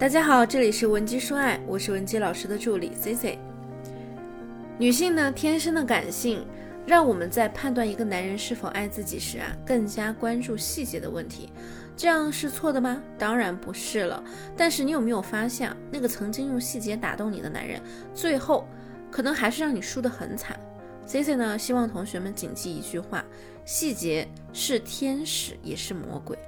大家好，这里是文姬说爱，我是文姬老师的助理 C C。女性呢，天生的感性，让我们在判断一个男人是否爱自己时啊，更加关注细节的问题。这样是错的吗？当然不是了。但是你有没有发现，那个曾经用细节打动你的男人，最后可能还是让你输得很惨。C C 呢，希望同学们谨记一句话：细节是天使，也是魔鬼。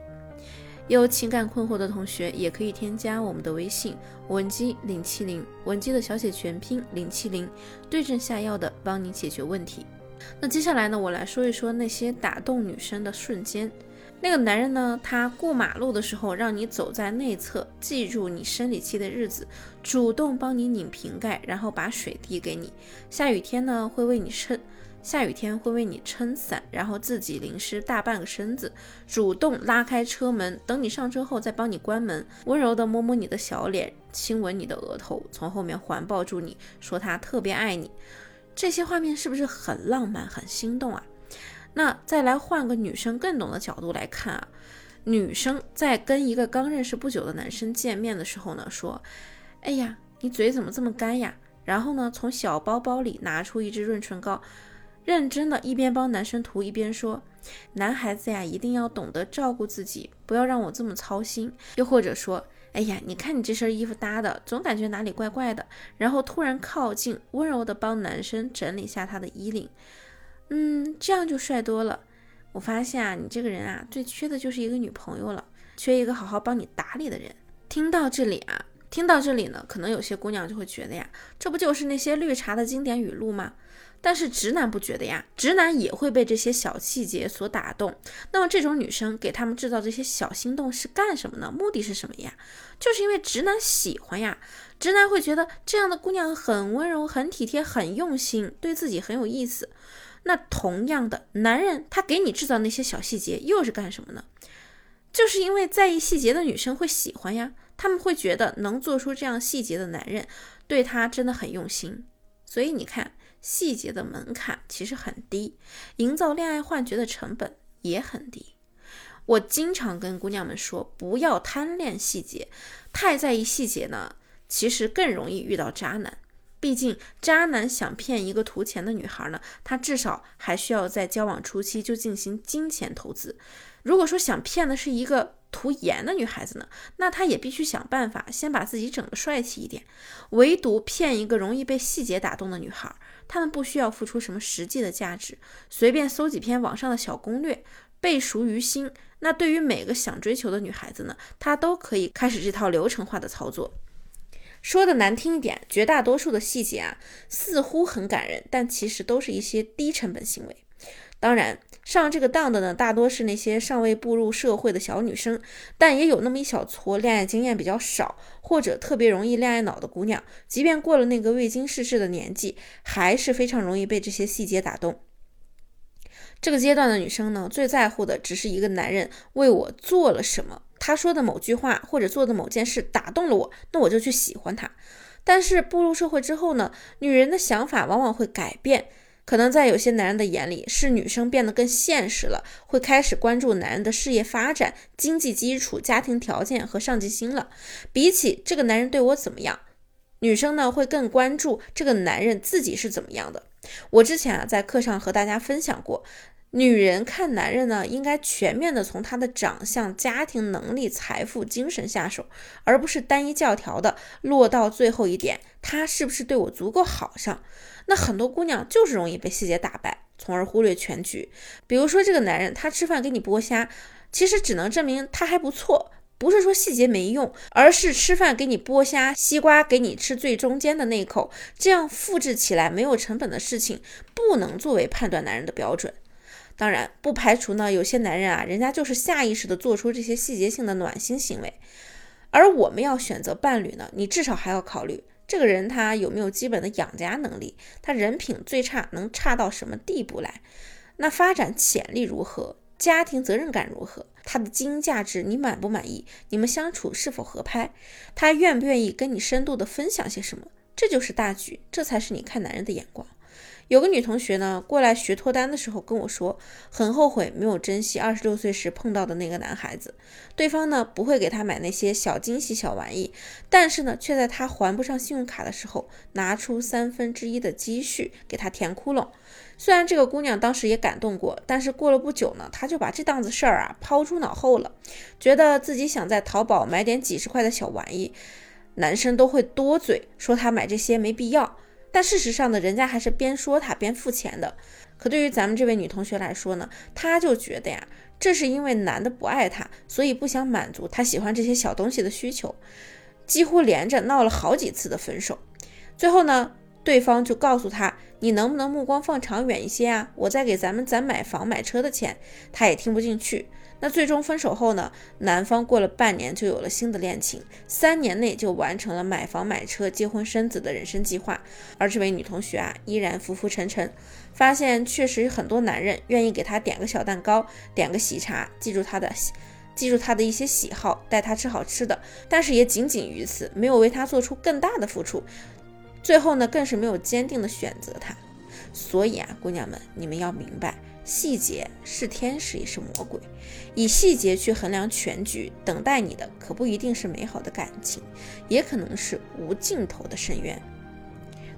有情感困惑的同学也可以添加我们的微信文姬零七零，文姬的小写全拼零七零，对症下药的帮你解决问题。那接下来呢，我来说一说那些打动女生的瞬间。那个男人呢，他过马路的时候让你走在内侧，记住你生理期的日子，主动帮你拧瓶盖，然后把水递给你。下雨天呢，会为你撑。下雨天会为你撑伞，然后自己淋湿大半个身子，主动拉开车门，等你上车后再帮你关门，温柔地摸摸你的小脸，亲吻你的额头，从后面环抱住你，说他特别爱你。这些画面是不是很浪漫、很心动啊？那再来换个女生更懂的角度来看啊，女生在跟一个刚认识不久的男生见面的时候呢，说：“哎呀，你嘴怎么这么干呀？”然后呢，从小包包里拿出一支润唇膏。认真的一边帮男生涂一边说：“男孩子呀，一定要懂得照顾自己，不要让我这么操心。”又或者说：“哎呀，你看你这身衣服搭的，总感觉哪里怪怪的。”然后突然靠近，温柔的帮男生整理下他的衣领，嗯，这样就帅多了。我发现啊，你这个人啊，最缺的就是一个女朋友了，缺一个好好帮你打理的人。听到这里啊，听到这里呢，可能有些姑娘就会觉得呀，这不就是那些绿茶的经典语录吗？但是直男不觉得呀，直男也会被这些小细节所打动。那么这种女生给他们制造这些小心动是干什么呢？目的是什么呀？就是因为直男喜欢呀，直男会觉得这样的姑娘很温柔、很体贴、很用心，对自己很有意思。那同样的，男人他给你制造那些小细节又是干什么呢？就是因为在意细节的女生会喜欢呀，他们会觉得能做出这样细节的男人对他真的很用心。所以你看。细节的门槛其实很低，营造恋爱幻觉的成本也很低。我经常跟姑娘们说，不要贪恋细节，太在意细节呢，其实更容易遇到渣男。毕竟，渣男想骗一个图钱的女孩呢，他至少还需要在交往初期就进行金钱投资。如果说想骗的是一个图颜的女孩子呢，那她也必须想办法先把自己整得帅气一点。唯独骗一个容易被细节打动的女孩。他们不需要付出什么实际的价值，随便搜几篇网上的小攻略，背熟于心。那对于每个想追求的女孩子呢，她都可以开始这套流程化的操作。说的难听一点，绝大多数的细节啊，似乎很感人，但其实都是一些低成本行为。当然，上这个当的呢，大多是那些尚未步入社会的小女生，但也有那么一小撮恋爱经验比较少，或者特别容易恋爱脑的姑娘。即便过了那个未经世事的年纪，还是非常容易被这些细节打动。这个阶段的女生呢，最在乎的只是一个男人为我做了什么，他说的某句话或者做的某件事打动了我，那我就去喜欢他。但是步入社会之后呢，女人的想法往往会改变。可能在有些男人的眼里，是女生变得更现实了，会开始关注男人的事业发展、经济基础、家庭条件和上进心了。比起这个男人对我怎么样，女生呢会更关注这个男人自己是怎么样的。我之前啊在课上和大家分享过。女人看男人呢，应该全面的从他的长相、家庭能力、财富、精神下手，而不是单一教条的落到最后一点，他是不是对我足够好上？那很多姑娘就是容易被细节打败，从而忽略全局。比如说这个男人，他吃饭给你剥虾，其实只能证明他还不错，不是说细节没用，而是吃饭给你剥虾，西瓜给你吃最中间的那口，这样复制起来没有成本的事情，不能作为判断男人的标准。当然不排除呢，有些男人啊，人家就是下意识的做出这些细节性的暖心行为。而我们要选择伴侣呢，你至少还要考虑这个人他有没有基本的养家能力，他人品最差能差到什么地步来？那发展潜力如何？家庭责任感如何？他的基因价值你满不满意？你们相处是否合拍？他愿不愿意跟你深度的分享些什么？这就是大局，这才是你看男人的眼光。有个女同学呢，过来学脱单的时候跟我说，很后悔没有珍惜二十六岁时碰到的那个男孩子。对方呢不会给她买那些小惊喜、小玩意，但是呢，却在她还不上信用卡的时候，拿出三分之一的积蓄给她填窟窿。虽然这个姑娘当时也感动过，但是过了不久呢，她就把这档子事儿啊抛诸脑后了，觉得自己想在淘宝买点几十块的小玩意，男生都会多嘴说她买这些没必要。但事实上呢，人家还是边说他边付钱的。可对于咱们这位女同学来说呢，她就觉得呀，这是因为男的不爱她，所以不想满足她喜欢这些小东西的需求，几乎连着闹了好几次的分手。最后呢，对方就告诉她。你能不能目光放长远一些啊？我再给咱们攒买房买车的钱，他也听不进去。那最终分手后呢？男方过了半年就有了新的恋情，三年内就完成了买房买车、结婚生子的人生计划。而这位女同学啊，依然浮浮沉沉，发现确实很多男人愿意给她点个小蛋糕，点个喜茶，记住她的，记住她的一些喜好，带她吃好吃的，但是也仅仅于此，没有为她做出更大的付出。最后呢，更是没有坚定的选择他。所以啊，姑娘们，你们要明白，细节是天使也是魔鬼。以细节去衡量全局，等待你的可不一定是美好的感情，也可能是无尽头的深渊。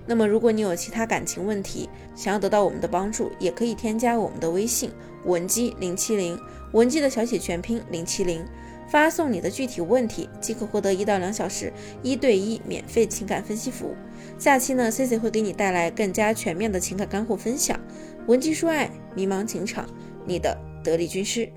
那么，如果你有其他感情问题，想要得到我们的帮助，也可以添加我们的微信文姬零七零，文姬的小写全拼零七零。发送你的具体问题，即可获得一到两小时一对一免费情感分析服务。下期呢，C C 会给你带来更加全面的情感干货分享。文姬说爱，迷茫情场，你的得力军师。